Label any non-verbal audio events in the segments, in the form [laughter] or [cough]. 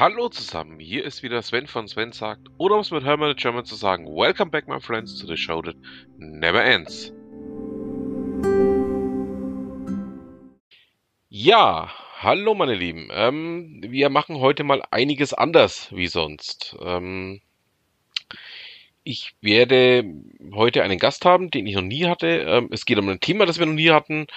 Hallo zusammen, hier ist wieder Sven von Sven sagt, oder um es mit Hermann German zu sagen, Welcome back my friends to the show that never ends. Ja, hallo meine Lieben, ähm, wir machen heute mal einiges anders wie sonst. Ähm, ich werde heute einen Gast haben, den ich noch nie hatte. Ähm, es geht um ein Thema, das wir noch nie hatten.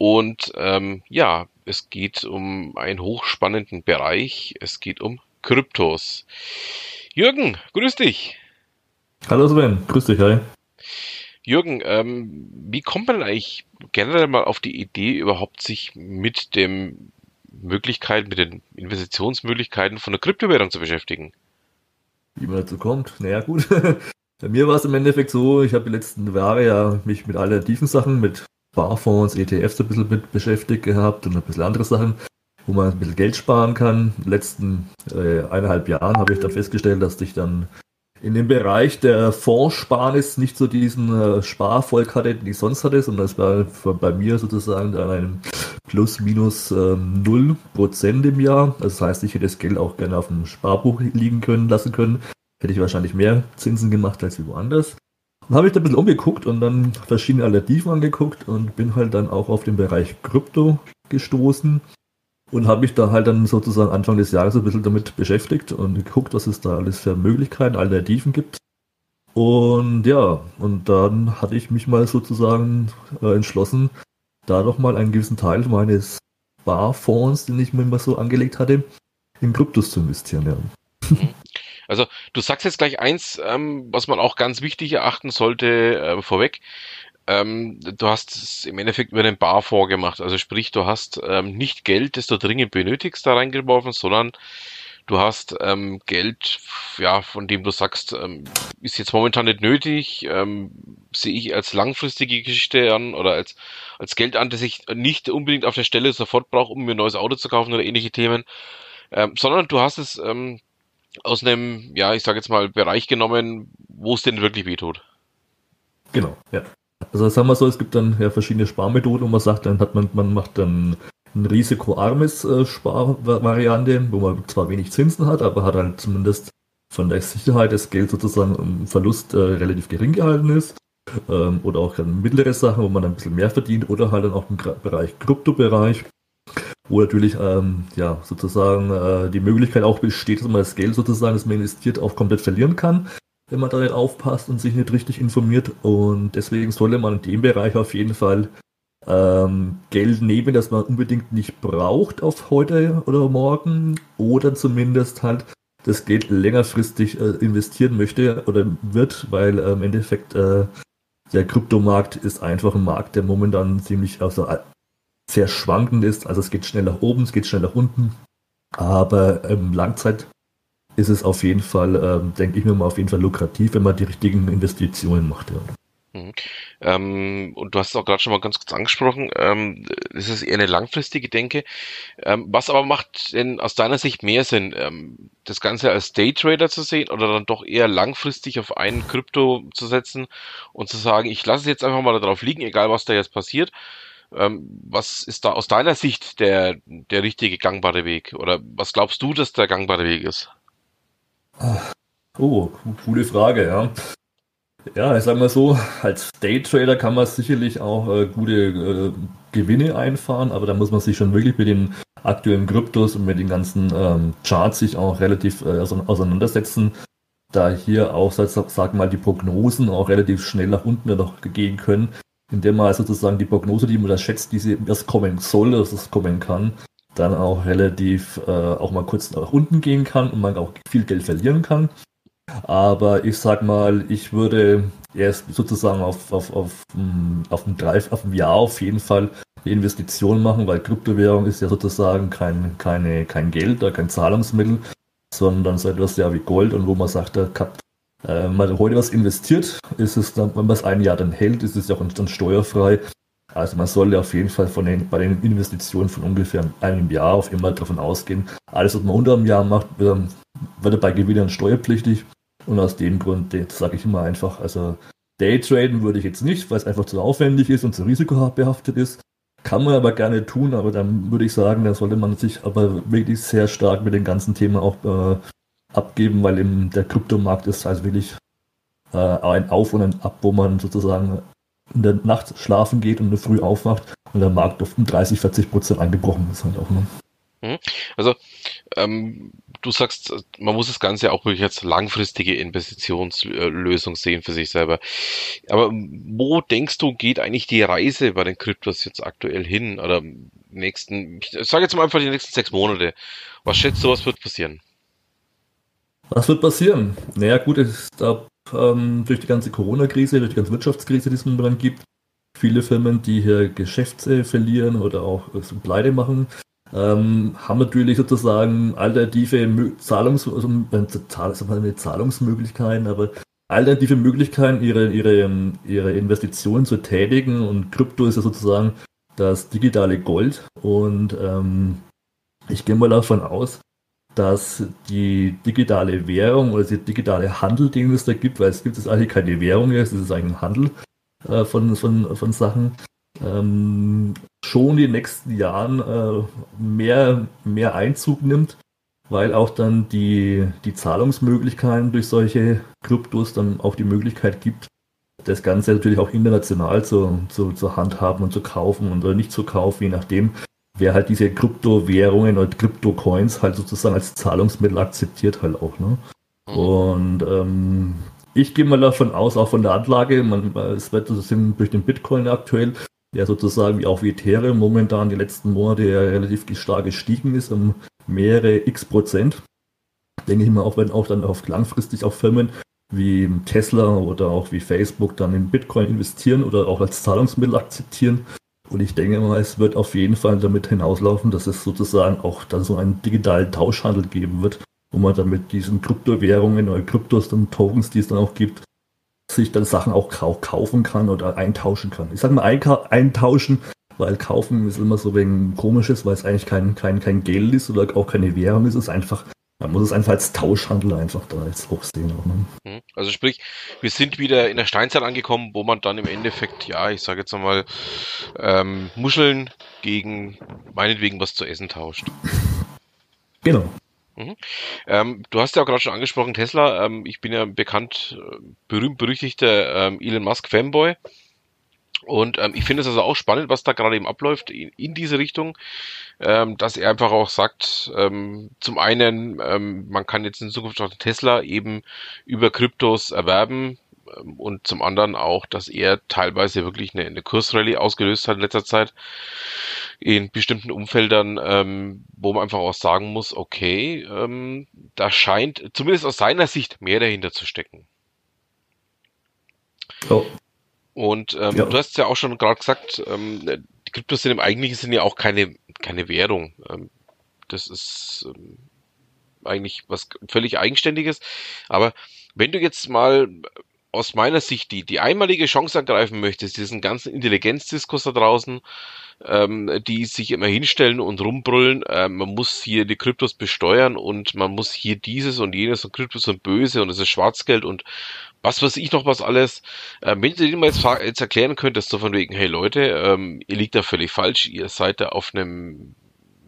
Und ähm, ja, es geht um einen hochspannenden Bereich. Es geht um Kryptos. Jürgen, grüß dich. Hallo Sven, grüß dich, hi. Jürgen, ähm, wie kommt man eigentlich generell mal auf die Idee, überhaupt sich mit dem Möglichkeiten, mit den Investitionsmöglichkeiten von der Kryptowährung zu beschäftigen? Wie man dazu kommt, naja gut. [laughs] Bei mir war es im Endeffekt so, ich habe die letzten Jahre ja mich mit alternativen Sachen, mit Sparfonds, ETFs ein bisschen mit beschäftigt gehabt und ein bisschen andere Sachen, wo man ein bisschen Geld sparen kann. In den letzten äh, eineinhalb Jahren habe ich dann festgestellt, dass ich dann in dem Bereich der Fondssparnis nicht so diesen äh, Sparvolk hatte, den ich sonst hatte, sondern es war bei mir sozusagen dann ein plus minus ähm, 0% im Jahr. Das heißt, ich hätte das Geld auch gerne auf dem Sparbuch liegen können, lassen können. Hätte ich wahrscheinlich mehr Zinsen gemacht als woanders. Dann habe ich da ein bisschen umgeguckt und dann verschiedene Alternativen angeguckt und bin halt dann auch auf den Bereich Krypto gestoßen und habe mich da halt dann sozusagen Anfang des Jahres ein bisschen damit beschäftigt und geguckt, was es da alles für Möglichkeiten, Alternativen gibt. Und ja, und dann hatte ich mich mal sozusagen äh, entschlossen, da noch mal einen gewissen Teil meines Barfonds, den ich mir immer so angelegt hatte, in Kryptos zu investieren. Ja. Also du sagst jetzt gleich eins, ähm, was man auch ganz wichtig erachten sollte äh, vorweg. Ähm, du hast es im Endeffekt über den Bar vorgemacht. Also sprich, du hast ähm, nicht Geld, das du dringend benötigst, da reingeworfen, sondern du hast ähm, Geld, ja, von dem du sagst, ähm, ist jetzt momentan nicht nötig, ähm, sehe ich als langfristige Geschichte an oder als, als Geld an, das ich nicht unbedingt auf der Stelle sofort brauche, um mir ein neues Auto zu kaufen oder ähnliche Themen, ähm, sondern du hast es ähm, aus einem, ja, ich sage jetzt mal, Bereich genommen, wo es denn wirklich wehtut. Genau, ja. Also sagen wir so, es gibt dann ja verschiedene Sparmethoden, wo man sagt, dann hat man, man macht dann ein risikoarmes äh, Sparvariante, wo man zwar wenig Zinsen hat, aber hat halt zumindest von der Sicherheit des Geld sozusagen im Verlust äh, relativ gering gehalten ist. Ähm, oder auch dann mittlere Sachen, wo man ein bisschen mehr verdient, oder halt dann auch im Bereich Kryptobereich, wo natürlich ähm, ja, sozusagen äh, die Möglichkeit auch besteht, dass man das Geld sozusagen, das man investiert, auch komplett verlieren kann, wenn man da nicht aufpasst und sich nicht richtig informiert. Und deswegen sollte man in dem Bereich auf jeden Fall ähm, Geld nehmen, das man unbedingt nicht braucht auf heute oder morgen oder zumindest halt das Geld längerfristig äh, investieren möchte oder wird, weil äh, im Endeffekt äh, der Kryptomarkt ist einfach ein Markt, der momentan ziemlich also sehr schwankend ist. Also es geht schnell nach oben, es geht schnell nach unten. Aber ähm, Langzeit ist es auf jeden Fall, ähm, denke ich mir mal, auf jeden Fall lukrativ, wenn man die richtigen Investitionen macht. Ja. Mhm. Ähm, und du hast es auch gerade schon mal ganz kurz angesprochen, ähm, das ist eher eine langfristige Denke. Ähm, was aber macht denn aus deiner Sicht mehr Sinn, ähm, das Ganze als Daytrader zu sehen oder dann doch eher langfristig auf einen Krypto zu setzen und zu sagen, ich lasse es jetzt einfach mal darauf liegen, egal was da jetzt passiert was ist da aus deiner Sicht der, der richtige gangbare Weg? Oder was glaubst du, dass der gangbare Weg ist? Oh, coole Frage, ja. Ja, ich sag mal so, als Daytrader kann man sicherlich auch äh, gute äh, Gewinne einfahren, aber da muss man sich schon wirklich mit den aktuellen Kryptos und mit den ganzen ähm, Charts sich auch relativ äh, auseinandersetzen, da hier auch, sag, sag mal, die Prognosen auch relativ schnell nach unten noch gehen können indem man also sozusagen die Prognose, die man da schätzt, die sie erst kommen soll, dass es kommen kann, dann auch relativ äh, auch mal kurz nach unten gehen kann und man auch viel Geld verlieren kann. Aber ich sag mal, ich würde erst sozusagen auf, auf, auf, mm, auf, dem Drive, auf dem Jahr auf jeden Fall eine Investition machen, weil Kryptowährung ist ja sozusagen kein, keine, kein Geld oder kein Zahlungsmittel, sondern so etwas ja wie Gold und wo man sagt, da wenn man heute was investiert, ist es dann, wenn man es ein Jahr dann hält, ist es ja auch dann steuerfrei. Also man sollte auf jeden Fall von den, bei den Investitionen von ungefähr einem Jahr auf immer davon ausgehen, alles, was man unter einem Jahr macht, wird, wird bei Gewinnern steuerpflichtig. Und aus dem Grund sage ich immer einfach, also Daytraden würde ich jetzt nicht, weil es einfach zu aufwendig ist und zu risikobehaftet ist. Kann man aber gerne tun, aber dann würde ich sagen, da sollte man sich aber wirklich sehr stark mit dem ganzen Thema auch äh, abgeben, weil eben der Kryptomarkt ist also wirklich äh, ein Auf und ein Ab, wo man sozusagen in der Nacht schlafen geht und Früh aufwacht und der Markt auf 30, 40 Prozent eingebrochen ist halt auch. Ne? Mhm. Also ähm, du sagst, man muss das Ganze auch wirklich als langfristige Investitionslösung sehen für sich selber. Aber wo denkst du, geht eigentlich die Reise bei den Kryptos jetzt aktuell hin? Oder nächsten, ich sage jetzt mal einfach die nächsten sechs Monate. Was schätzt du, was wird passieren? Was wird passieren? Naja, gut, es gab ähm, durch die ganze Corona-Krise, durch die ganze Wirtschaftskrise, die es momentan gibt, viele Firmen, die hier Geschäfte verlieren oder auch äh, so Pleite machen, ähm, haben natürlich sozusagen alternative Zahlungs also, äh, Zahlungsmöglichkeiten, aber alternative Möglichkeiten, ihre, ihre, ihre Investitionen zu tätigen. Und Krypto ist ja sozusagen das digitale Gold. Und ähm, ich gehe mal davon aus, dass die digitale Währung oder der digitale Handel, den es da gibt, weil es gibt es eigentlich keine Währung, es ist eigentlich ein Handel äh, von, von, von Sachen, ähm, schon in den nächsten Jahren äh, mehr, mehr Einzug nimmt, weil auch dann die, die Zahlungsmöglichkeiten durch solche Kryptos dann auch die Möglichkeit gibt, das Ganze natürlich auch international zu, zu, zu handhaben und zu kaufen und oder nicht zu kaufen, je nachdem, wer halt diese Kryptowährungen oder Kryptocoins halt sozusagen als Zahlungsmittel akzeptiert halt auch. Ne? Mhm. Und ähm, ich gehe mal davon aus, auch von der Anlage, man, es wird also durch den Bitcoin aktuell, der sozusagen wie auch wie Ethereum momentan die letzten Monate ja relativ stark gestiegen ist, um mehrere x Prozent. Denke ich mal, auch wenn auch dann auf langfristig auch Firmen wie Tesla oder auch wie Facebook dann in Bitcoin investieren oder auch als Zahlungsmittel akzeptieren, und ich denke mal, es wird auf jeden Fall damit hinauslaufen, dass es sozusagen auch dann so einen digitalen Tauschhandel geben wird, wo man dann mit diesen Kryptowährungen oder Kryptos und Tokens, die es dann auch gibt, sich dann Sachen auch kaufen kann oder eintauschen kann. Ich sage mal eintauschen, weil kaufen ist immer so wegen komisches, weil es eigentlich kein, kein, kein Geld ist oder auch keine Währung ist. Es ist einfach man muss es einfach als Tauschhandel einfach da jetzt auch sehen. Ne? Mhm. Also sprich, wir sind wieder in der Steinzeit angekommen, wo man dann im Endeffekt, ja, ich sage jetzt einmal, ähm, Muscheln gegen meinetwegen was zu essen tauscht. Genau. Mhm. Ähm, du hast ja auch gerade schon angesprochen, Tesla. Ähm, ich bin ja bekannt, äh, berühmt berüchtigter ähm, Elon Musk Fanboy. Und ähm, ich finde es also auch spannend, was da gerade eben abläuft in, in diese Richtung, ähm, dass er einfach auch sagt, ähm, zum einen, ähm, man kann jetzt in Zukunft auch Tesla eben über Kryptos erwerben ähm, und zum anderen auch, dass er teilweise wirklich eine, eine Kursrallye ausgelöst hat in letzter Zeit in bestimmten Umfeldern, ähm, wo man einfach auch sagen muss, okay, ähm, da scheint zumindest aus seiner Sicht mehr dahinter zu stecken. Oh. Und ähm, ja. du hast ja auch schon gerade gesagt, ähm, die Kryptos sind im eigentlichen Sinne ja auch keine, keine Währung. Ähm, das ist ähm, eigentlich was völlig Eigenständiges. Aber wenn du jetzt mal aus meiner Sicht die, die einmalige Chance ergreifen möchtest, diesen ganzen Intelligenzdiskurs da draußen, ähm, die sich immer hinstellen und rumbrüllen, äh, man muss hier die Kryptos besteuern und man muss hier dieses und jenes und Kryptos sind böse und es ist Schwarzgeld und was weiß ich noch was alles. Äh, wenn du denen mal jetzt, jetzt erklären könntest, so von wegen, hey Leute, ähm, ihr liegt da völlig falsch, ihr seid da auf einem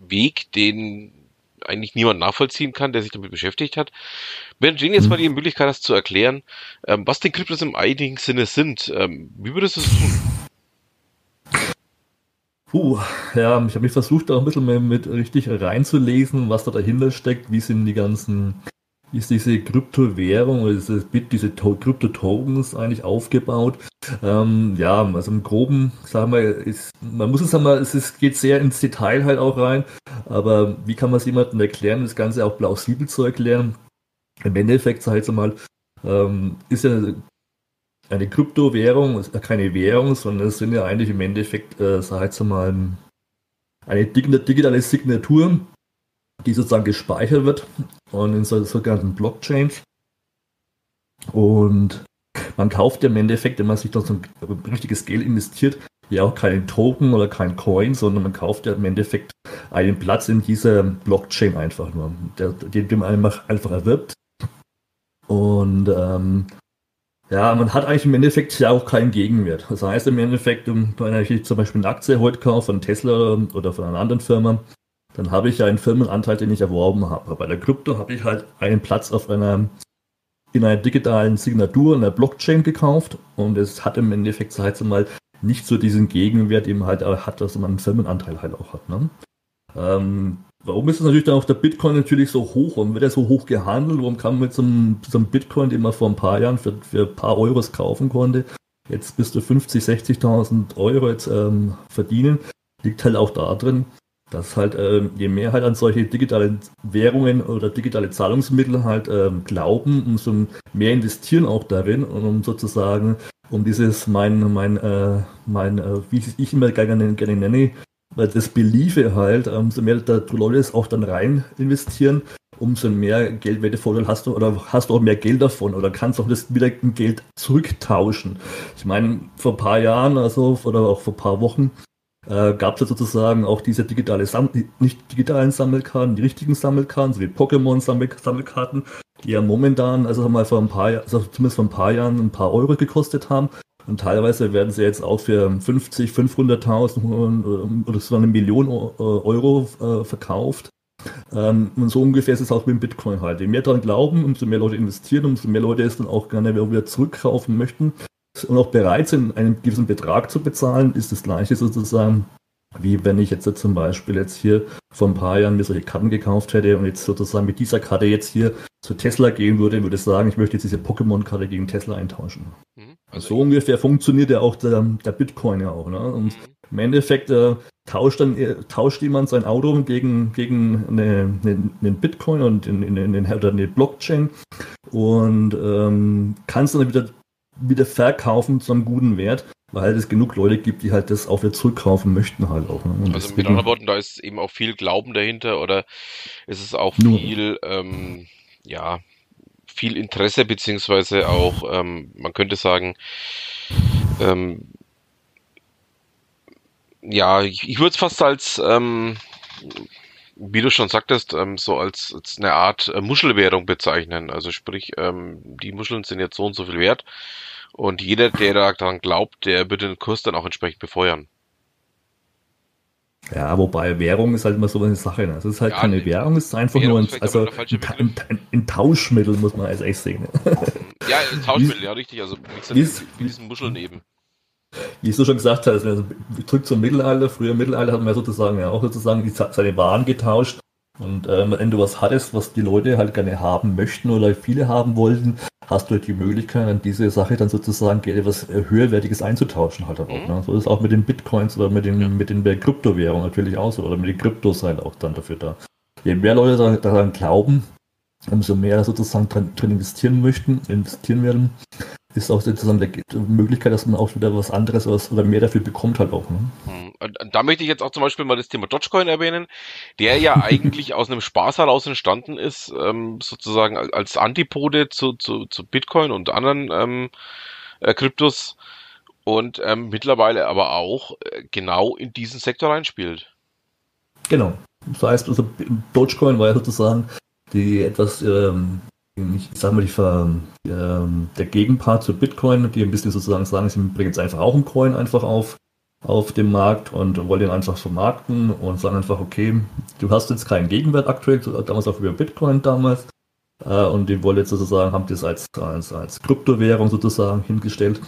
Weg, den eigentlich niemand nachvollziehen kann, der sich damit beschäftigt hat. Wenn denen jetzt mal die Möglichkeit hast zu erklären, ähm, was denn Kryptos im eigentlichen Sinne sind, ähm, wie würdest du es tun? Puh, ja, ich habe mich versucht, da ein bisschen mehr mit richtig reinzulesen, was da dahinter steckt, wie sind die ganzen ist diese Kryptowährung Bit, diese Krypto-Tokens eigentlich aufgebaut. Ähm, ja, also im Groben, sagen wir, ist, man muss es sagen, es ist, geht sehr ins Detail halt auch rein, aber wie kann man es jemandem erklären, das Ganze auch plausibel zu erklären? Im Endeffekt, sag ich mal, ähm, ist ja eine Kryptowährung, ist ja keine Währung, sondern es sind ja eigentlich im Endeffekt, äh, sag ich mal, eine digitale Signatur, die sozusagen gespeichert wird und in so, sogenannten Blockchains. Und man kauft ja im Endeffekt, wenn man sich da so ein richtiges Geld investiert, ja auch keinen Token oder keinen Coin, sondern man kauft ja im Endeffekt einen Platz in dieser Blockchain einfach nur, den, den man einfach, einfach erwirbt. Und ähm, Ja, man hat eigentlich im Endeffekt ja auch keinen Gegenwert. Das heißt im Endeffekt, wenn ich zum Beispiel eine Aktie heute kaufe von Tesla oder von einer anderen Firma, dann habe ich ja einen Firmenanteil, den ich erworben habe. Bei der Krypto habe ich halt einen Platz auf einer in einer digitalen Signatur, in einer Blockchain gekauft und es hat im Endeffekt, sag ich mal, nicht so diesen Gegenwert eben halt hat, dass man einen Firmenanteil halt auch hat. Ne? Ähm, warum ist es natürlich dann auch der Bitcoin natürlich so hoch? Warum wird er so hoch gehandelt? Warum kann man mit so einem, so einem Bitcoin, den man vor ein paar Jahren für, für ein paar Euros kaufen konnte, jetzt bis zu 50, 60.000 Euro jetzt ähm, verdienen? Liegt halt auch da drin, dass halt ähm, je mehr halt an solche digitalen Währungen oder digitale Zahlungsmittel halt ähm, glauben, umso mehr investieren auch darin und um sozusagen um dieses mein mein äh, mein äh, wie ich immer gerne, gerne nenne das Beliefe halt, umso mehr da Leute es auch dann rein investieren, umso mehr Geldwertevorteil hast du oder hast du auch mehr Geld davon oder kannst auch das wieder Geld zurücktauschen. Ich meine, vor ein paar Jahren also oder auch vor ein paar Wochen äh, gab es ja sozusagen auch diese digitale Sam nicht digitalen Sammelkarten, die richtigen Sammelkarten, so wie Pokémon-Sammelkarten, die ja momentan, also mal vor ein paar also zumindest vor ein paar Jahren ein paar Euro gekostet haben. Und teilweise werden sie jetzt auch für 50, 500.000 oder so eine Million äh, Euro äh, verkauft. Ähm, und so ungefähr ist es auch mit dem Bitcoin halt. Je mehr daran glauben, umso mehr Leute investieren, umso mehr Leute es dann auch gerne wieder zurückkaufen möchten und auch bereit sind, einen gewissen Betrag zu bezahlen, ist das gleiche sozusagen, wie wenn ich jetzt zum Beispiel jetzt hier vor ein paar Jahren mir solche Karten gekauft hätte und jetzt sozusagen mit dieser Karte jetzt hier zu Tesla gehen würde, würde ich sagen, ich möchte jetzt diese Pokémon-Karte gegen Tesla eintauschen. Mhm. Also so ungefähr funktioniert ja auch der, der Bitcoin ja auch. Ne? Und mhm. im Endeffekt äh, tauscht dann äh, tauscht jemand sein Auto gegen, gegen eine, eine, einen Bitcoin und in, in, in, oder eine Blockchain und ähm, kann es dann wieder wieder verkaufen zu einem guten Wert, weil es genug Leute gibt, die halt das auch wieder zurückkaufen möchten halt auch. Ne? Also deswegen, mit anderen Worten, da ist eben auch viel Glauben dahinter oder ist es auch viel, ähm, ja, viel Interesse beziehungsweise auch, ähm, man könnte sagen, ähm, ja, ich, ich würde es fast als, ähm, wie du schon sagtest, ähm, so als, als eine Art äh, Muschelwährung bezeichnen. Also sprich, ähm, die Muscheln sind jetzt so und so viel wert und jeder, der daran glaubt, der wird den Kurs dann auch entsprechend befeuern. Ja, wobei Währung ist halt immer so eine Sache. Ne? Es ist halt ja, keine Währung, es ist einfach nur ein, also ein, ein, ein, Tauschmittel, muss man als echt sehen. ja, ein Tauschmittel, [laughs] ja, richtig. Also wie, gesagt, wie, wie diesen Muscheln eben wie du schon gesagt hast, also zurück zum Mittelalter, früher Mittelalter hat man ja sozusagen ja auch sozusagen die, seine Waren getauscht. Und ähm, wenn du was hattest, was die Leute halt gerne haben möchten oder viele haben wollten, hast du halt die Möglichkeit, an diese Sache dann sozusagen etwas äh, höherwertiges einzutauschen halt auch. Mhm. Ne? So ist auch mit den Bitcoins oder mit den, ja. mit den Kryptowährungen natürlich auch so oder mit den Kryptos halt auch dann dafür da. Je mehr Leute daran glauben, umso mehr sozusagen drin, drin investieren möchten, investieren werden, ist auch sozusagen die Möglichkeit, dass man auch wieder was anderes oder mehr dafür bekommt halt auch. Ne? Hm. Da möchte ich jetzt auch zum Beispiel mal das Thema Dogecoin erwähnen, der ja [laughs] eigentlich aus einem Spaß heraus entstanden ist, ähm, sozusagen als Antipode zu, zu, zu Bitcoin und anderen ähm, äh, Kryptos und ähm, mittlerweile aber auch äh, genau in diesen Sektor reinspielt. Genau. Das heißt, also Dogecoin war ja sozusagen die etwas ähm, ich sag mal, die, ähm, der Gegenpart zu Bitcoin, die ein bisschen sozusagen sagen, sie bringen jetzt einfach auch einen Coin einfach auf, auf dem Markt und wollen den einfach vermarkten und sagen einfach, okay, du hast jetzt keinen Gegenwert aktuell, damals auch über Bitcoin damals, äh, und die wollen jetzt sozusagen, haben das als, als, als Kryptowährung sozusagen hingestellt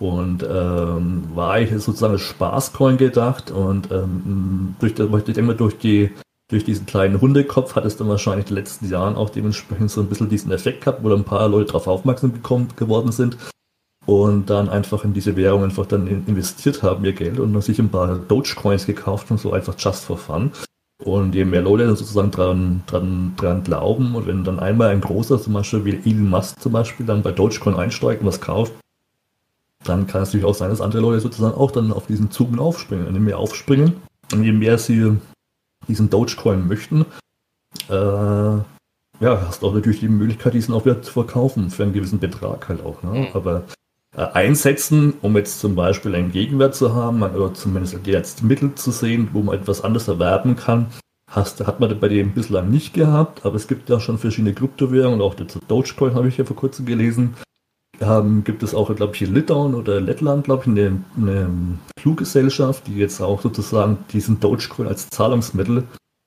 und ähm, war eigentlich sozusagen als Spaßcoin gedacht und ähm, durch, ich denke durch die durch diesen kleinen Hundekopf hat es dann wahrscheinlich in den letzten Jahren auch dementsprechend so ein bisschen diesen Effekt gehabt, wo dann ein paar Leute darauf aufmerksam gekommen, geworden sind und dann einfach in diese Währung einfach dann investiert haben, ihr Geld und sich ein paar Dogecoins gekauft und so einfach just for fun. Und je mehr Leute dann sozusagen dran, dran, dran glauben und wenn dann einmal ein großer, zum Beispiel wie Elon Musk zum Beispiel, dann bei Dogecoin einsteigt und was kauft, dann kann es natürlich auch sein, dass andere Leute sozusagen auch dann auf diesen Zug mit aufspringen. Und je mehr aufspringen und je mehr sie diesen Dogecoin möchten, äh, ja, hast auch natürlich die Möglichkeit, diesen auch wieder zu verkaufen für einen gewissen Betrag halt auch. Ne? Mhm. Aber äh, einsetzen, um jetzt zum Beispiel einen Gegenwert zu haben oder zumindest jetzt Mittel zu sehen, wo man etwas anderes erwerben kann, hast, hat man bei dem bislang nicht gehabt, aber es gibt ja schon verschiedene Kryptowährungen, auch der Dogecoin habe ich ja vor kurzem gelesen, ähm, gibt es auch, glaube ich, in Litauen oder Lettland, glaube ich, eine, eine, Fluggesellschaft, die jetzt auch sozusagen diesen Dogecoin als Zahlungsmittel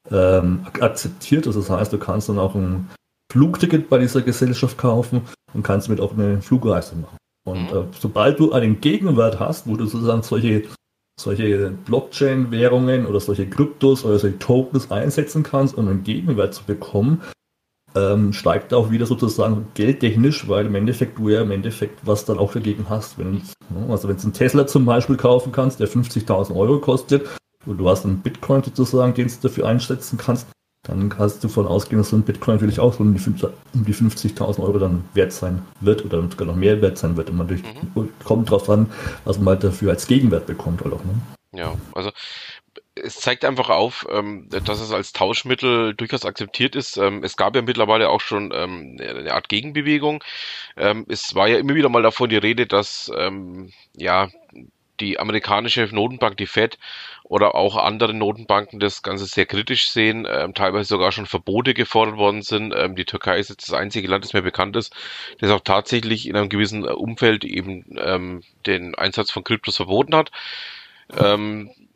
ähm, akzeptiert. Also das heißt, du kannst dann auch ein Flugticket bei dieser Gesellschaft kaufen und kannst damit auch eine Flugreise machen. Und mhm. äh, sobald du einen Gegenwert hast, wo du sozusagen solche, solche Blockchain-Währungen oder solche Kryptos oder solche Tokens einsetzen kannst, um einen Gegenwert zu bekommen, ähm, steigt auch wieder sozusagen geldtechnisch, weil im Endeffekt du ja im Endeffekt was dann auch dagegen hast. Wenn, also wenn du einen Tesla zum Beispiel kaufen kannst, der 50.000 Euro kostet, und du hast einen Bitcoin sozusagen, den du dafür einsetzen kannst, dann kannst du davon ausgehen, dass so ein Bitcoin natürlich auch um die 50.000 Euro dann wert sein wird oder sogar noch mehr wert sein wird. Und man mhm. kommt drauf an, was man halt dafür als Gegenwert bekommt. Halt auch, ne? Ja, also es zeigt einfach auf, ähm, dass es als Tauschmittel durchaus akzeptiert ist. Ähm, es gab ja mittlerweile auch schon ähm, eine Art Gegenbewegung. Es war ja immer wieder mal davon die Rede, dass ja die amerikanische Notenbank, die Fed oder auch andere Notenbanken das Ganze sehr kritisch sehen, ähm, teilweise sogar schon Verbote gefordert worden sind. Ähm, die Türkei ist jetzt das einzige Land, das mir bekannt ist, das auch tatsächlich in einem gewissen Umfeld eben ähm, den Einsatz von Kryptos verboten hat.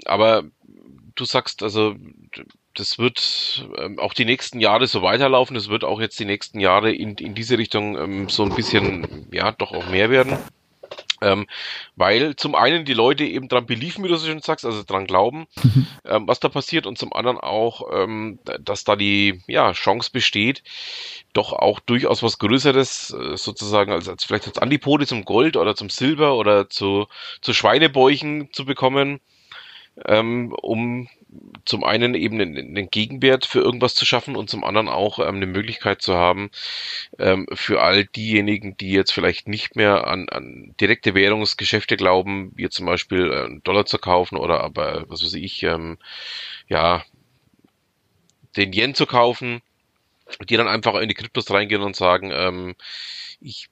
Aber du sagst, also das wird ähm, auch die nächsten Jahre so weiterlaufen. Das wird auch jetzt die nächsten Jahre in, in diese Richtung ähm, so ein bisschen, ja, doch auch mehr werden. Ähm, weil zum einen die Leute eben dran beliefen, wie du so schön sagst, also dran glauben, mhm. ähm, was da passiert, und zum anderen auch, ähm, dass da die ja, Chance besteht, doch auch durchaus was Größeres, äh, sozusagen als, als vielleicht als Antipode zum Gold oder zum Silber oder zu, zu Schweinebäuchen zu bekommen ähm, um zum einen eben einen, einen, Gegenwert für irgendwas zu schaffen und zum anderen auch ähm, eine Möglichkeit zu haben, ähm, für all diejenigen, die jetzt vielleicht nicht mehr an, an direkte Währungsgeschäfte glauben, wie zum Beispiel äh, Dollar zu kaufen oder aber, was weiß ich, ähm, ja, den Yen zu kaufen, die dann einfach in die Kryptos reingehen und sagen, ähm, ich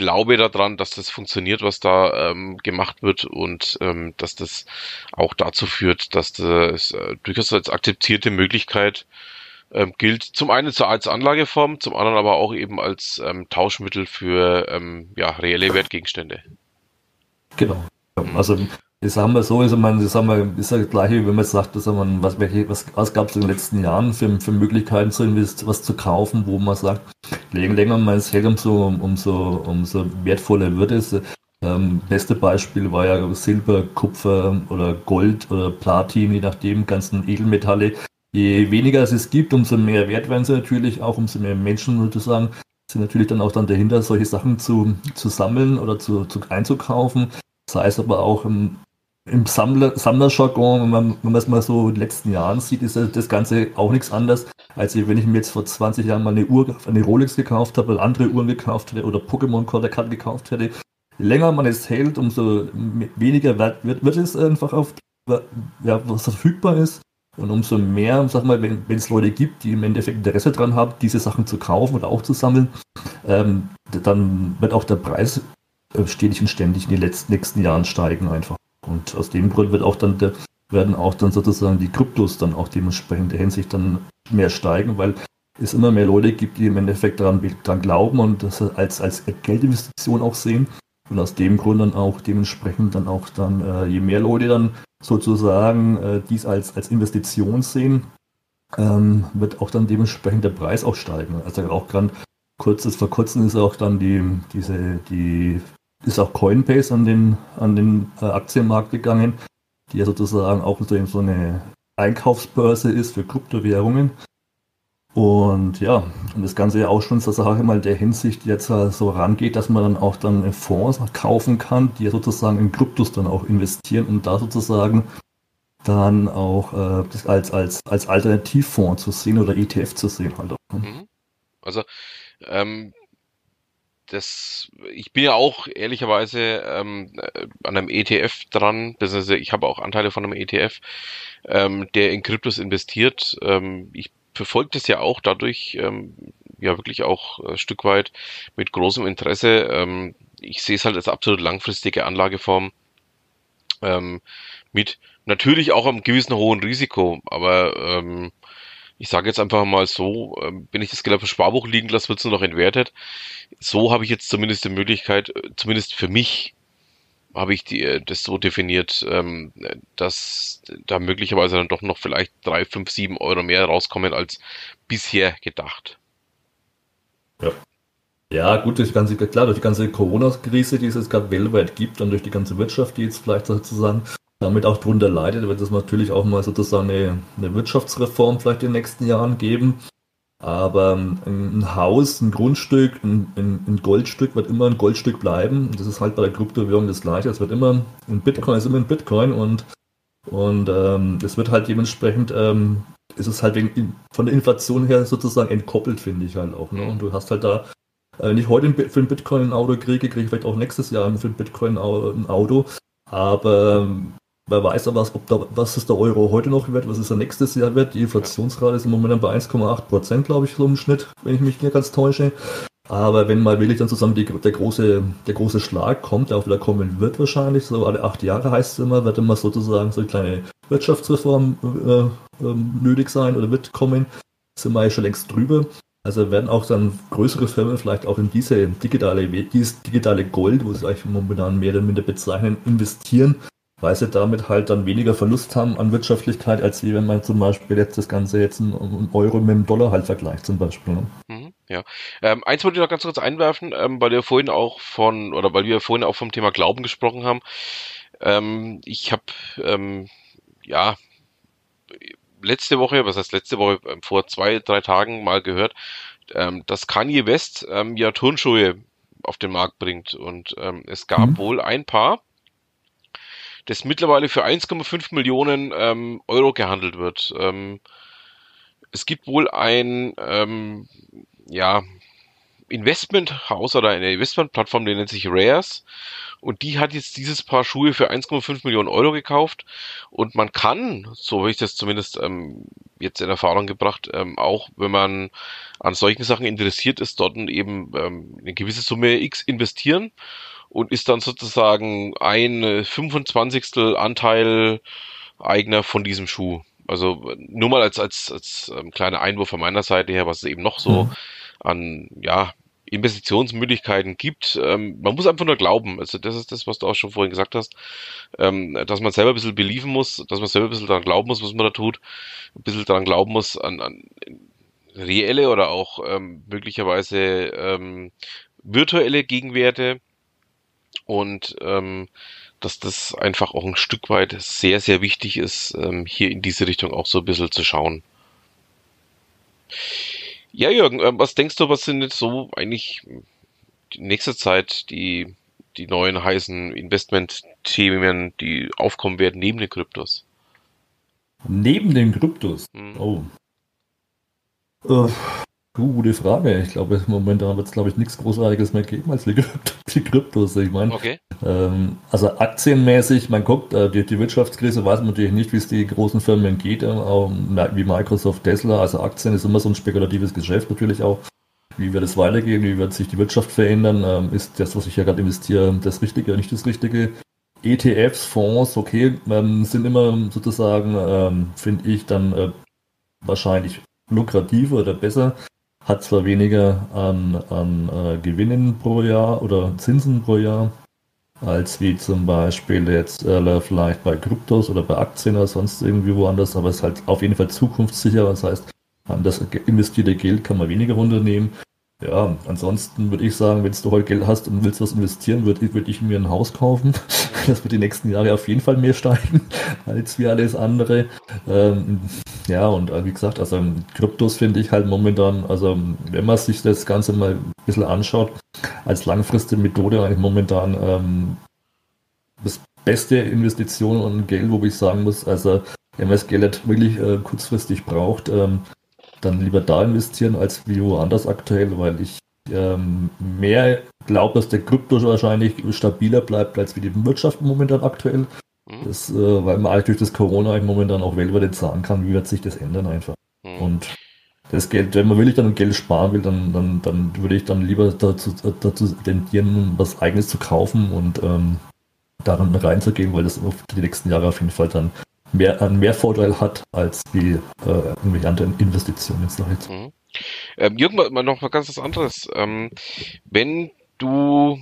glaube daran, dass das funktioniert, was da ähm, gemacht wird und ähm, dass das auch dazu führt, dass das äh, durchaus als akzeptierte Möglichkeit ähm, gilt. Zum einen als Anlageform, zum anderen aber auch eben als ähm, Tauschmittel für ähm, ja, reelle Wertgegenstände. Genau. Also das haben wir so, also man, das haben wir, ist ja das gleiche, wenn man sagt, dass man, was, was, was gab es in den letzten Jahren für, für Möglichkeiten zu was zu kaufen, wo man sagt, länger, länger man es hält, umso, umso, umso wertvoller wird es. Ähm, beste Beispiel war ja Silber, Kupfer oder Gold oder Platin, je nachdem, ganzen Edelmetalle. Je weniger es es gibt, umso mehr wert werden sie natürlich auch, umso mehr Menschen sozusagen sind natürlich dann auch dann dahinter, solche Sachen zu, zu sammeln oder zu, zu einzukaufen. Das heißt aber auch, im im Sammler, Sammlerjargon, wenn man, wenn man es mal so in den letzten Jahren sieht, ist das Ganze auch nichts anderes, als wenn ich mir jetzt vor 20 Jahren mal eine Uhr, eine Rolex gekauft habe oder andere Uhren gekauft hätte oder Pokémon-Karten gekauft hätte. Je länger man es hält, umso weniger wert wird, wird es einfach auf, ja, was verfügbar ist. Und umso mehr, sag mal, wenn, wenn es Leute gibt, die im Endeffekt Interesse daran haben, diese Sachen zu kaufen oder auch zu sammeln, ähm, dann wird auch der Preis äh, stetig und ständig in den letzten, nächsten Jahren steigen einfach. Und aus dem Grund wird auch dann der, werden auch dann sozusagen die Kryptos dann auch dementsprechend der Hinsicht dann mehr steigen, weil es immer mehr Leute gibt, die im Endeffekt daran, daran glauben und das als, als Geldinvestition auch sehen. Und aus dem Grund dann auch dementsprechend dann auch dann, äh, je mehr Leute dann sozusagen äh, dies als, als Investition sehen, ähm, wird auch dann dementsprechend der Preis auch steigen. Also auch gerade kurzes vor kurzem ist auch dann die, diese, die ist auch Coinbase an den, an den äh, Aktienmarkt gegangen, die ja sozusagen auch so eine Einkaufsbörse ist für Kryptowährungen. Und ja, und das Ganze ja auch schon zur Sache mal der Hinsicht jetzt äh, so rangeht, dass man dann auch dann Fonds kaufen kann, die ja sozusagen in Kryptos dann auch investieren und da sozusagen dann auch äh, das als, als, als Alternativfonds zu sehen oder ETF zu sehen halt auch. Ne? Mhm. Also ähm, das, ich bin ja auch ehrlicherweise ähm, äh, an einem ETF dran, beziehungsweise ich habe auch Anteile von einem ETF, ähm, der in Kryptos investiert. Ähm, ich verfolge das ja auch dadurch, ähm, ja wirklich auch ein Stück weit mit großem Interesse. Ähm, ich sehe es halt als absolut langfristige Anlageform ähm, mit natürlich auch einem gewissen hohen Risiko, aber ähm, ich sage jetzt einfach mal so, ähm, wenn ich das Geld auf dem Sparbuch liegen lasse, wird es nur noch entwertet. So habe ich jetzt zumindest die Möglichkeit, äh, zumindest für mich, habe ich die, äh, das so definiert, ähm, dass da möglicherweise dann doch noch vielleicht drei, fünf, sieben Euro mehr rauskommen als bisher gedacht. Ja. Ja, gut, die ganze, klar, durch die ganze Corona-Krise, die es jetzt gerade weltweit gibt und durch die ganze Wirtschaft, die jetzt vielleicht sozusagen damit auch drunter leidet, wird es natürlich auch mal sozusagen eine, eine Wirtschaftsreform vielleicht in den nächsten Jahren geben. Aber ähm, ein Haus, ein Grundstück, ein, ein, Goldstück wird immer ein Goldstück bleiben. Das ist halt bei der Kryptowährung das gleiche. Es wird immer ein Bitcoin ist immer ein Bitcoin und und ähm, es wird halt dementsprechend ähm, ist es halt wegen, von der Inflation her sozusagen entkoppelt, finde ich halt auch. Ne? Und du hast halt da äh, nicht heute für ein Bitcoin ein Auto kriege, kriege ich vielleicht auch nächstes Jahr für ein Bitcoin ein Auto. Aber wer weiß aber, was, da, was ist der Euro heute noch wert, was ist der nächstes Jahr wert. Die Inflationsrate ist im Moment bei 1,8 Prozent, glaube ich, so im Schnitt, wenn ich mich nicht ganz täusche. Aber wenn mal wirklich dann zusammen die, der, große, der große Schlag kommt, der auch wieder kommen wird wahrscheinlich, so alle acht Jahre heißt es immer, wird immer sozusagen so eine kleine Wirtschaftsreform äh, äh, nötig sein oder wird kommen. Sind wir ja schon längst drüber. Also werden auch dann größere Firmen vielleicht auch in diese digitale, dieses digitale Gold, wo sie eigentlich momentan mehr oder minder bezeichnen, investieren, weil sie damit halt dann weniger Verlust haben an Wirtschaftlichkeit, als wenn man zum Beispiel jetzt das Ganze jetzt einen Euro mit dem Dollar halt vergleicht zum Beispiel. Ne? Mhm, ja. Ähm, eins wollte ich noch ganz kurz einwerfen, ähm, weil wir vorhin auch von, oder weil wir vorhin auch vom Thema Glauben gesprochen haben. Ähm, ich habe, ähm, ja, letzte Woche, was heißt letzte Woche, ähm, vor zwei, drei Tagen mal gehört, ähm, dass Kanye West ähm, ja Turnschuhe auf den Markt bringt. Und ähm, es gab mhm. wohl ein Paar, das mittlerweile für 1,5 Millionen ähm, Euro gehandelt wird. Ähm, es gibt wohl ein ähm, ja, Investmenthaus oder eine Investmentplattform, die nennt sich Rares. Und die hat jetzt dieses Paar Schuhe für 1,5 Millionen Euro gekauft. Und man kann, so habe ich das zumindest ähm, jetzt in Erfahrung gebracht, ähm, auch wenn man an solchen Sachen interessiert ist, dort eben ähm, eine gewisse Summe X investieren und ist dann sozusagen ein 25. Anteil Eigner von diesem Schuh. Also nur mal als, als, als ähm, kleiner Einwurf von meiner Seite her, was es eben noch so mhm. an ja, Investitionsmöglichkeiten gibt. Ähm, man muss einfach nur glauben. Also das ist das, was du auch schon vorhin gesagt hast, ähm, dass man selber ein bisschen believen muss, dass man selber ein bisschen daran glauben muss, was man da tut, ein bisschen daran glauben muss an, an reelle oder auch ähm, möglicherweise ähm, virtuelle Gegenwerte und ähm, dass das einfach auch ein Stück weit sehr, sehr wichtig ist, ähm, hier in diese Richtung auch so ein bisschen zu schauen. Ja, Jürgen, ähm, was denkst du, was sind jetzt so eigentlich in nächster Zeit die, die neuen heißen Investment-Themen, die aufkommen werden neben den Kryptos? Neben den Kryptos? Hm. Oh. Uh, gute Frage. Ich glaube, momentan wird es, glaube ich, nichts Großartiges mehr geben als die, [laughs] die Kryptos. Ich meine, okay. ähm, also aktienmäßig, man guckt, äh, die, die Wirtschaftskrise weiß man natürlich nicht, wie es die großen Firmen geht, äh, wie Microsoft, Tesla. Also Aktien ist immer so ein spekulatives Geschäft natürlich auch. Wie wird es weitergehen? Wie wird sich die Wirtschaft verändern? Ähm, ist das, was ich ja gerade investiere, das Richtige oder nicht das Richtige? ETFs, Fonds, okay, ähm, sind immer sozusagen, ähm, finde ich, dann äh, wahrscheinlich lukrativer oder besser hat zwar weniger an, an äh, Gewinnen pro Jahr oder Zinsen pro Jahr, als wie zum Beispiel jetzt äh, vielleicht bei Kryptos oder bei Aktien oder sonst irgendwie woanders, aber es ist halt auf jeden Fall zukunftssicher. Das heißt, an das investierte Geld kann man weniger runternehmen. Ja, ansonsten würde ich sagen, wenn du heute Geld hast und willst was investieren, würde würd ich mir ein Haus kaufen. [laughs] Das wird die nächsten Jahre auf jeden Fall mehr steigen [laughs] als wie alles andere. Ähm, ja, und äh, wie gesagt, also Kryptos finde ich halt momentan, also wenn man sich das Ganze mal ein bisschen anschaut, als langfristige Methode eigentlich momentan ähm, das beste Investition und Geld, wo ich sagen muss, also wenn man das Geld wirklich äh, kurzfristig braucht, ähm, dann lieber da investieren als wie woanders aktuell, weil ich ähm, mehr glaube, dass der Krypto wahrscheinlich stabiler bleibt als wie die Wirtschaft momentan aktuell. Mhm. Das, äh, weil man eigentlich durch das Corona momentan auch weltweit nicht sagen kann, wie wird sich das ändern einfach. Mhm. Und das Geld, wenn man wirklich dann Geld sparen will, dann, dann, dann würde ich dann lieber dazu, dazu tendieren, was eigenes zu kaufen und ähm, daran reinzugehen, weil das auf die nächsten Jahre auf jeden Fall dann mehr, einen mehr Vorteil hat als die äh, irgendwelche anderen Investitionen. Jetzt mhm. ähm, Jürgen, mal noch mal ganz was anderes. Ähm, wenn du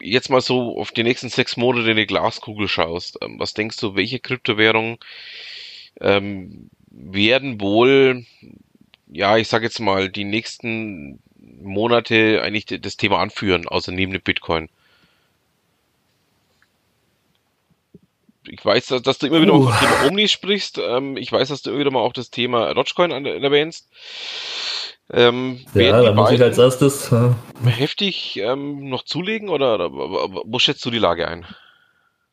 jetzt mal so auf die nächsten sechs Monate in die Glaskugel schaust, ähm, was denkst du, welche Kryptowährungen ähm, werden wohl, ja, ich sage jetzt mal, die nächsten Monate eigentlich das Thema anführen, außer neben dem Bitcoin? Ich weiß, dass du immer wieder uh. das Thema Omni sprichst. Ähm, ich weiß, dass du immer wieder mal auch das Thema Dogecoin erwähnst. Ähm, ja, da muss ich als erstes äh, heftig ähm, noch zulegen oder, oder, wo schätzt du die Lage ein?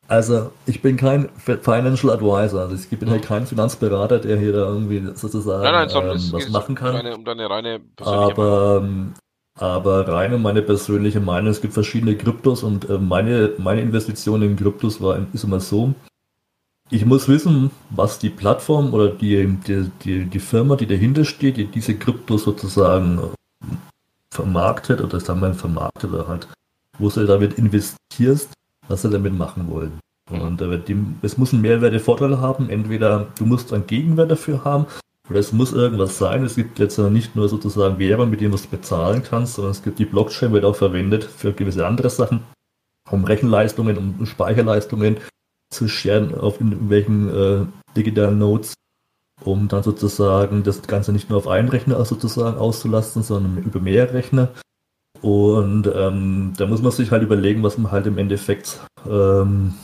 Also, ich bin kein Financial Advisor. Also ich bin halt kein Finanzberater, der hier da irgendwie sozusagen nein, nein, ähm, was machen kann. Um deine, um deine reine aber, aber rein um meine persönliche Meinung, es gibt verschiedene Kryptos und äh, meine, meine Investition in Kryptos war ist immer so, ich muss wissen, was die Plattform oder die, die, die, die Firma, die dahinter steht, die diese Krypto sozusagen vermarktet oder sagen wir vermarktet oder halt, wo du damit investierst, was sie damit machen wollen. Und äh, die, es muss einen Mehrwertevorteil haben. Entweder du musst einen Gegenwert dafür haben oder es muss irgendwas sein. Es gibt jetzt nicht nur sozusagen Währung, mit denen du bezahlen kannst, sondern es gibt die Blockchain, wird auch verwendet für gewisse andere Sachen, um Rechenleistungen, um Speicherleistungen, zu scheren auf irgendwelchen äh, digitalen Nodes, um dann sozusagen das Ganze nicht nur auf einen Rechner sozusagen auszulasten, sondern über mehrere Rechner. Und ähm, da muss man sich halt überlegen, was man halt im Endeffekt ähm,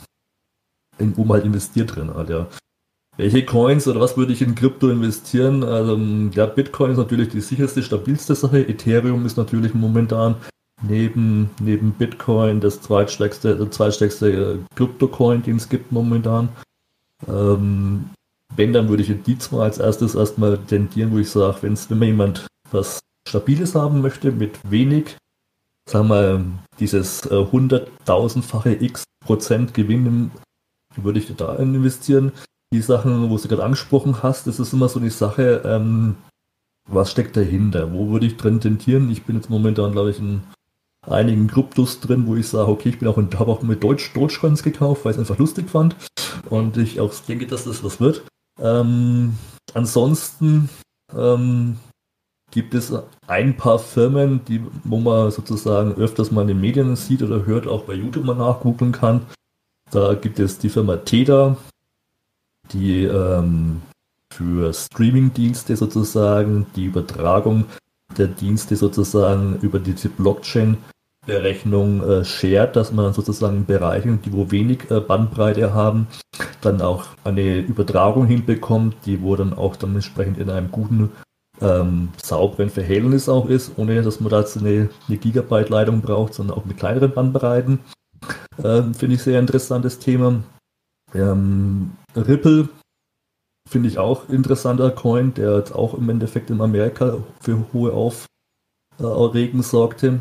in, man halt investiert drin hat, ja. Welche Coins oder was würde ich in Krypto investieren? Also, ja, Bitcoin ist natürlich die sicherste, stabilste Sache. Ethereum ist natürlich momentan neben, neben Bitcoin das zweitstärkste, zweitstärkste äh, Krypto-Coin, den es gibt momentan. Ähm, wenn, dann würde ich in die zwei als erstes erstmal tendieren, wo ich sage, wenn wenn man jemand was Stabiles haben möchte, mit wenig, sagen wir, dieses äh, hunderttausendfache x Prozent Gewinn, würde ich da investieren. Die Sachen, wo du gerade angesprochen hast, das ist immer so die Sache, ähm, was steckt dahinter? Wo würde ich drin tendieren? Ich bin jetzt momentan, glaube ich, ein einigen Kryptos drin, wo ich sage, okay, ich bin auch habe auch mit Deutsch Dogecoins gekauft, weil ich es einfach lustig fand und ich auch denke, dass das was wird. Ähm, ansonsten ähm, gibt es ein paar Firmen, die, wo man sozusagen öfters mal in den Medien sieht oder hört, auch bei YouTube mal nachgoogeln kann. Da gibt es die Firma Teda, die ähm, für Streaming-Dienste sozusagen die Übertragung der Dienste sozusagen über diese Blockchain Berechnung äh, shared, dass man sozusagen Bereiche, die wo wenig äh, Bandbreite haben, dann auch eine Übertragung hinbekommt, die wo dann auch dann entsprechend in einem guten, ähm, sauberen Verhältnis auch ist, ohne dass man dazu eine, eine Gigabyte-Leitung braucht, sondern auch mit kleineren Bandbreiten. Ähm, Finde ich sehr interessantes Thema. Ähm, Ripple finde ich auch interessanter Coin, der jetzt auch im Endeffekt in Amerika für hohe Aufregen sorgte.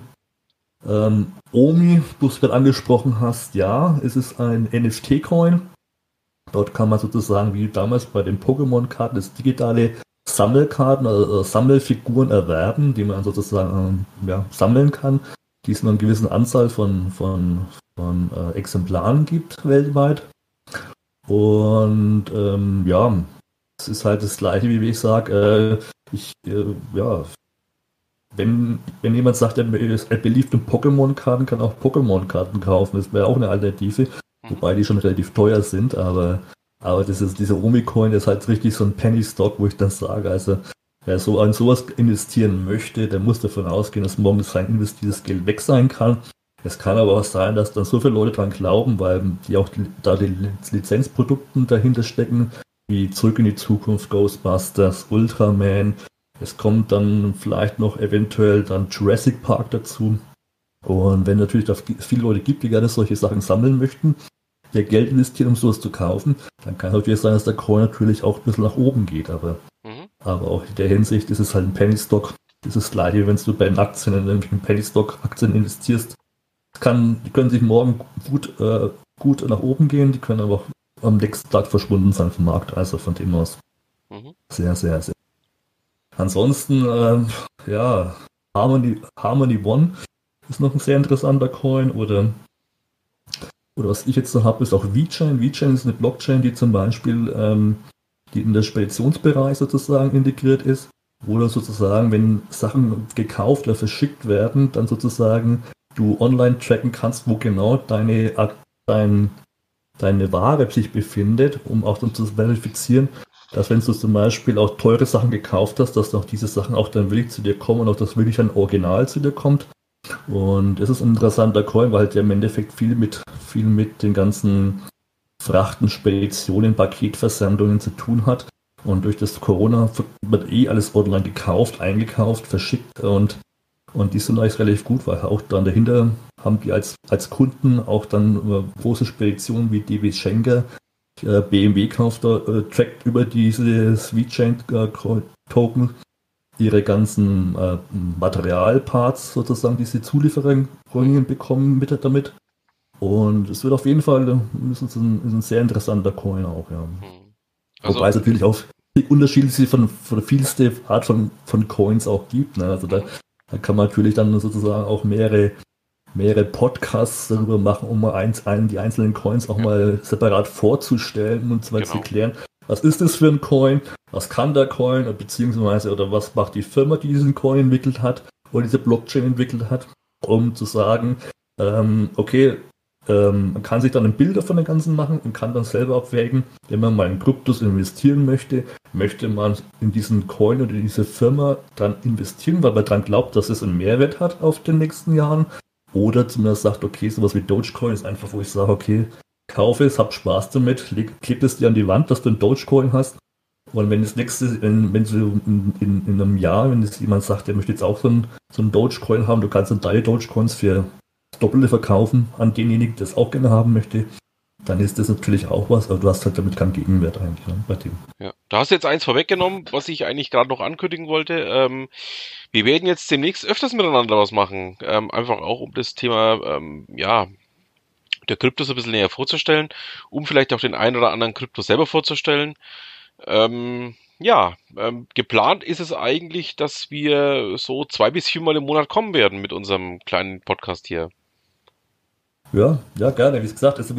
Ähm, Omi, du es gerade angesprochen hast, ja, es ist ein NFT-Coin. Dort kann man sozusagen wie damals bei den Pokémon-Karten das digitale Sammelkarten, also äh, Sammelfiguren erwerben, die man sozusagen ähm, ja, sammeln kann, die es nur eine gewisse Anzahl von, von, von äh, Exemplaren gibt weltweit. Und ähm, ja, es ist halt das gleiche, wie ich sage, äh, ich äh, ja, wenn, wenn jemand sagt, er, er beliebt in Pokémon-Karten, kann auch Pokémon-Karten kaufen. Das wäre auch eine Alternative, wobei die schon relativ teuer sind, aber, aber das ist, dieser Omicoin ist halt richtig so ein Penny-Stock, wo ich dann sage, also wer so an sowas investieren möchte, der muss davon ausgehen, dass morgen sein investiertes Geld weg sein kann. Es kann aber auch sein, dass dann so viele Leute dran glauben, weil die auch da die Lizenzprodukten dahinter stecken, wie Zurück in die Zukunft, Ghostbusters, Ultraman, es kommt dann vielleicht noch eventuell dann Jurassic Park dazu. Und wenn natürlich da viele Leute gibt, die gerne solche Sachen sammeln möchten, der Geld investiert, um sowas zu kaufen, dann kann es natürlich sein, dass der Coin natürlich auch ein bisschen nach oben geht. Aber, mhm. aber auch in der Hinsicht ist es halt ein Penny Stock. Das ist gleiche, wenn du bei den Aktien in irgendwelchen Penny Stock Aktien investierst. Kann, die können sich morgen gut, äh, gut nach oben gehen, die können aber auch am nächsten Tag verschwunden sein vom Markt. Also von dem aus mhm. sehr, sehr, sehr Ansonsten, ähm, ja, Harmony, Harmony One ist noch ein sehr interessanter Coin oder oder was ich jetzt noch habe, ist auch VeChain. VeChain ist eine Blockchain, die zum Beispiel ähm, die in der Speditionsbereich sozusagen integriert ist, wo dann sozusagen, wenn Sachen gekauft oder verschickt werden, dann sozusagen du online tracken kannst, wo genau deine, dein, deine Ware sich befindet, um auch dann zu verifizieren, dass wenn du zum Beispiel auch teure Sachen gekauft hast, dass auch diese Sachen auch dann wirklich zu dir kommen und auch das wirklich ein Original zu dir kommt. Und es ist ein interessanter Coin, weil halt der im Endeffekt viel mit, viel mit den ganzen Frachten, Speditionen, Paketversendungen zu tun hat. Und durch das Corona wird eh alles online gekauft, eingekauft, verschickt und, und die sind eigentlich relativ gut, weil auch dann dahinter haben die als, als Kunden auch dann große Speditionen wie DB Schenker, äh, BMW kauft da, äh, trackt über diese VeChain äh, Token ihre ganzen äh, Materialparts sozusagen, die sie Zulieferer bekommen mit damit. Und es wird auf jeden Fall ist ein, ist ein sehr interessanter Coin auch, ja. Hm. Also, Wobei es natürlich auch unterschiedliche von, von vielste Art von, von Coins auch gibt. Ne? Also da, da kann man natürlich dann sozusagen auch mehrere mehrere Podcasts darüber machen, um mal eins, einen, die einzelnen Coins auch mal separat vorzustellen und zwar genau. zu klären, was ist das für ein Coin, was kann der Coin, beziehungsweise oder was macht die Firma, die diesen Coin entwickelt hat oder diese Blockchain entwickelt hat, um zu sagen, ähm, okay, ähm, man kann sich dann ein Bild von dem Ganzen machen und kann dann selber abwägen, wenn man mal in Kryptos investieren möchte, möchte man in diesen Coin oder diese Firma dann investieren, weil man daran glaubt, dass es einen Mehrwert hat auf den nächsten Jahren. Oder zumindest sagt, okay, sowas wie Dogecoin ist einfach, wo ich sage, okay, kaufe es, hab Spaß damit, leg, kleb es dir an die Wand, dass du ein Dogecoin hast. Und wenn das nächste, wenn, wenn du in, in, in, einem Jahr, wenn jetzt jemand sagt, der möchte jetzt auch so ein, so ein Dogecoin haben, du kannst dann drei Dogecoins für Doppelte verkaufen an denjenigen, der es auch gerne haben möchte, dann ist das natürlich auch was, aber du hast halt damit keinen Gegenwert eigentlich ne, bei dem. Ja, da hast du jetzt eins vorweggenommen, was ich eigentlich gerade noch ankündigen wollte. Ähm, wir werden jetzt demnächst öfters miteinander was machen, ähm, einfach auch um das Thema, ähm, ja, der Kryptos ein bisschen näher vorzustellen, um vielleicht auch den einen oder anderen Krypto selber vorzustellen. Ähm, ja, ähm, geplant ist es eigentlich, dass wir so zwei bis viermal im Monat kommen werden mit unserem kleinen Podcast hier. Ja, ja, gerne. Wie gesagt, das, das,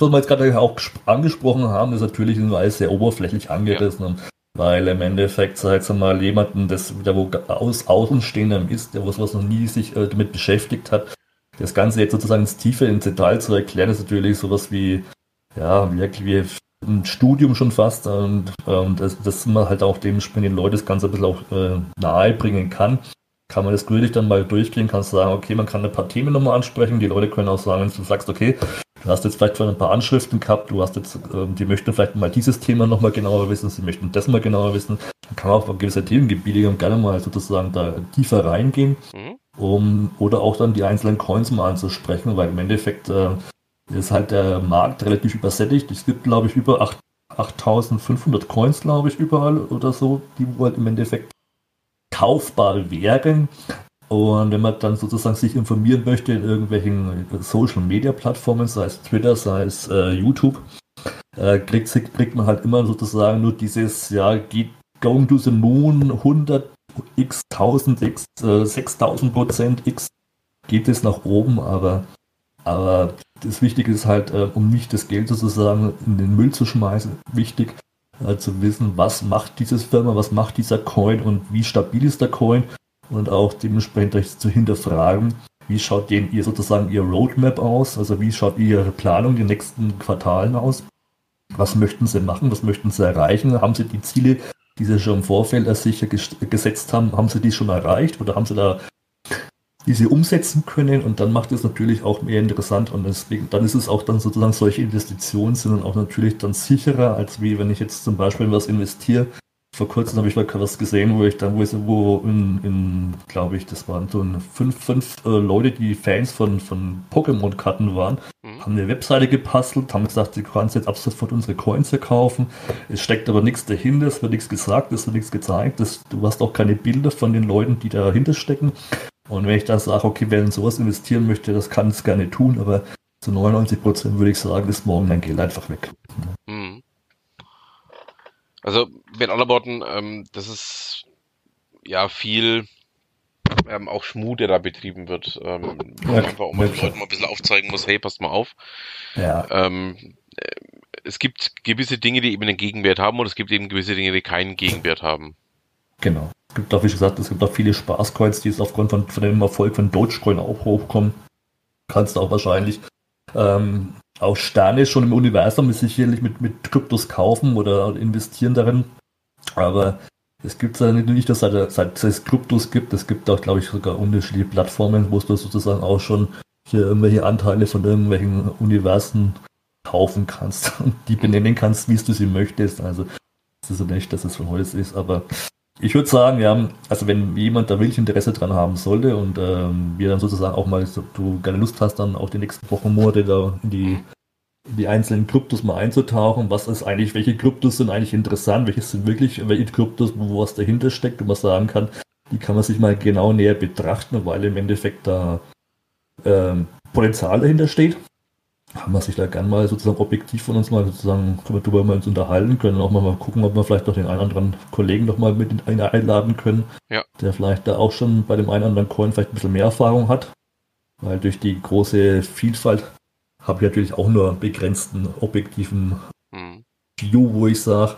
was wir jetzt gerade auch angesprochen haben, ist natürlich alles sehr oberflächlich angerissen. Ja. Weil im Endeffekt, sag ich mal, jemanden, das, der wo aus Außenstehender ist, der was, was noch nie sich äh, damit beschäftigt hat, das Ganze jetzt sozusagen ins Tiefe, ins Detail zu erklären, ist natürlich sowas wie, ja, wirklich wie ein Studium schon fast und, und das, dass man halt auch dementsprechend den Leuten das Ganze ein bisschen auch äh, nahe bringen kann kann man das gründlich dann mal durchgehen, kannst sagen, okay, man kann ein paar Themen nochmal ansprechen, die Leute können auch sagen, wenn du sagst, okay, du hast jetzt vielleicht ein paar Anschriften gehabt, du hast jetzt, ähm, die möchten vielleicht mal dieses Thema nochmal genauer wissen, sie möchten das mal genauer wissen, dann kann man auch gewisse Themengebiete gerne mal sozusagen da tiefer reingehen, mhm. um, oder auch dann die einzelnen Coins mal anzusprechen, weil im Endeffekt äh, ist halt der Markt relativ übersättigt. Es gibt, glaube ich, über 8, 8500 Coins, glaube ich, überall oder so, die halt im Endeffekt kaufbar wären. Und wenn man dann sozusagen sich informieren möchte in irgendwelchen Social Media Plattformen, sei es Twitter, sei es äh, YouTube, äh, kriegt, kriegt, man halt immer sozusagen nur dieses, ja, geht going to the moon 100 x 1000 x äh, 6000 Prozent x geht es nach oben, aber, aber das Wichtige ist halt, äh, um nicht das Geld sozusagen in den Müll zu schmeißen, wichtig, äh, zu wissen, was macht dieses Firma, was macht dieser Coin und wie stabil ist der Coin und auch dementsprechend zu hinterfragen, wie schaut denn ihr sozusagen ihr Roadmap aus, also wie schaut ihre Planung in den nächsten Quartalen aus, was möchten sie machen, was möchten sie erreichen, haben sie die Ziele, die sie schon im Vorfeld sicher gesetzt haben, haben sie die schon erreicht oder haben sie da die sie umsetzen können und dann macht es natürlich auch mehr interessant und deswegen, dann ist es auch dann sozusagen solche Investitionen sind dann auch natürlich dann sicherer, als wie wenn ich jetzt zum Beispiel in was investiere. Vor kurzem habe ich mal was gesehen, wo ich dann, wo, ich, wo in, in glaube ich, das waren so fünf, fünf äh, Leute, die Fans von, von Pokémon-Karten waren, mhm. haben eine Webseite gepastelt, haben gesagt, sie können jetzt ab sofort unsere Coins verkaufen. Es steckt aber nichts dahinter, es wird nichts gesagt, es wird nichts gezeigt, das, du hast auch keine Bilder von den Leuten, die dahinter stecken. Und wenn ich dann sage, okay, wer in sowas investieren möchte, das kann es gerne tun, aber zu 99 Prozent würde ich sagen, ist morgen dein Geld einfach weg. Mhm. Also mit anderen Worten, ähm, das ist ja viel, ähm, auch Schmu, der da betrieben wird. Ähm, ja, einfach um den Leuten mal ein bisschen aufzeigen muss, hey, passt mal auf. Ja. Ähm, äh, es gibt gewisse Dinge, die eben einen Gegenwert haben und es gibt eben gewisse Dinge, die keinen Gegenwert haben. Genau. Es gibt auch, wie gesagt, es gibt auch viele Spaßcoins, die es aufgrund von, von dem Erfolg von Dogecoin auch hochkommen. Kannst du auch wahrscheinlich ähm, auch Sterne schon im Universum sicherlich mit, mit Kryptos kaufen oder investieren darin. Aber es gibt ja nicht, dass es, seit es Kryptos gibt, es gibt auch, glaube ich, sogar unterschiedliche Plattformen, wo du sozusagen auch schon hier irgendwelche Anteile von irgendwelchen Universen kaufen kannst [laughs] und die benennen kannst, wie du sie möchtest. Also es ist nicht, dass es von heute ist, aber ich würde sagen, ja, also wenn jemand da wirklich Interesse dran haben sollte und ähm, wir dann sozusagen auch mal, so, du gerne Lust hast, dann auch die nächsten Wochen, Monate da in die, in die einzelnen Kryptos mal einzutauchen, was ist eigentlich, welche Kryptos sind eigentlich interessant, welche sind wirklich, welche Kryptos, wo was dahinter steckt und man sagen kann, die kann man sich mal genau näher betrachten, weil im Endeffekt da ähm, Potenzial dahinter steht haben wir sich da gern mal sozusagen objektiv von uns mal sozusagen darüber mal uns unterhalten können, auch mal, mal gucken, ob wir vielleicht noch den einen oder anderen Kollegen noch mal mit einladen können, ja. der vielleicht da auch schon bei dem einen oder anderen Coin vielleicht ein bisschen mehr Erfahrung hat, weil durch die große Vielfalt habe ich natürlich auch nur einen begrenzten objektiven mhm. View, wo ich sage,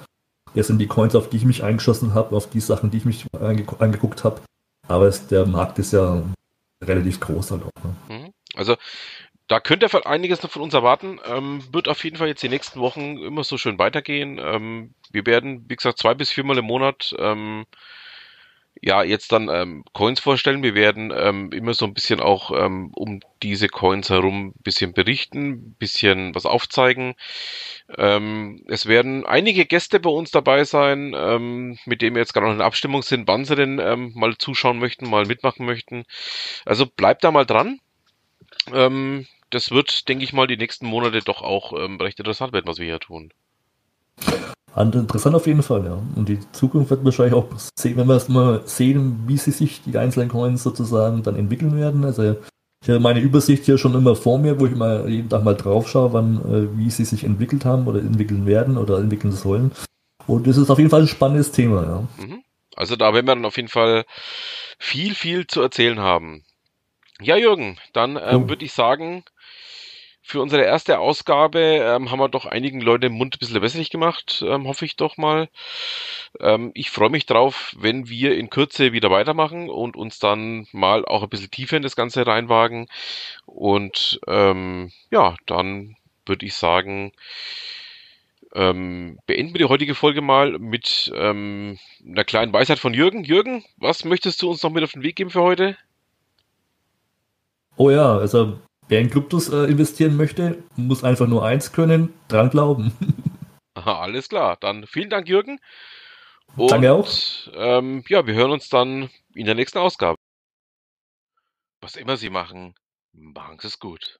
das sind die Coins, auf die ich mich eingeschossen habe, auf die Sachen, die ich mich angeguckt habe, aber es, der Markt ist ja relativ groß halt auch. Ne? Mhm. Also da könnt ihr einiges noch von uns erwarten. Ähm, wird auf jeden Fall jetzt die nächsten Wochen immer so schön weitergehen. Ähm, wir werden, wie gesagt, zwei bis viermal im Monat ähm, ja jetzt dann ähm, Coins vorstellen. Wir werden ähm, immer so ein bisschen auch ähm, um diese Coins herum ein bisschen berichten, ein bisschen was aufzeigen. Es werden einige Gäste bei uns dabei sein, mit denen wir jetzt gerade noch in Abstimmung sind, wann sie denn mal zuschauen möchten, mal mitmachen möchten. Also bleibt da mal dran. Ähm, das wird, denke ich mal, die nächsten Monate doch auch ähm, recht interessant werden, was wir hier tun. Interessant auf jeden Fall, ja. Und die Zukunft wird wahrscheinlich auch sehen, wenn wir erst mal sehen, wie sie sich die einzelnen Coins sozusagen dann entwickeln werden. Also ich habe meine Übersicht hier schon immer vor mir, wo ich mal jeden Tag mal drauf schaue, wann, äh, wie sie sich entwickelt haben oder entwickeln werden oder entwickeln sollen. Und das ist auf jeden Fall ein spannendes Thema, ja. Mhm. Also da werden wir dann auf jeden Fall viel, viel zu erzählen haben. Ja, Jürgen, dann ähm, würde ich sagen, für unsere erste Ausgabe ähm, haben wir doch einigen Leuten den Mund ein bisschen wässrig gemacht, ähm, hoffe ich doch mal. Ähm, ich freue mich drauf, wenn wir in Kürze wieder weitermachen und uns dann mal auch ein bisschen tiefer in das Ganze reinwagen. Und ähm, ja, dann würde ich sagen, ähm, beenden wir die heutige Folge mal mit ähm, einer kleinen Weisheit von Jürgen. Jürgen, was möchtest du uns noch mit auf den Weg geben für heute? Oh ja, also Wer in Kryptos äh, investieren möchte, muss einfach nur eins können, dran glauben. [laughs] Aha, alles klar. Dann vielen Dank, Jürgen. Und, Danke auch. Ähm, ja, wir hören uns dann in der nächsten Ausgabe. Was immer Sie machen, machen Sie es gut.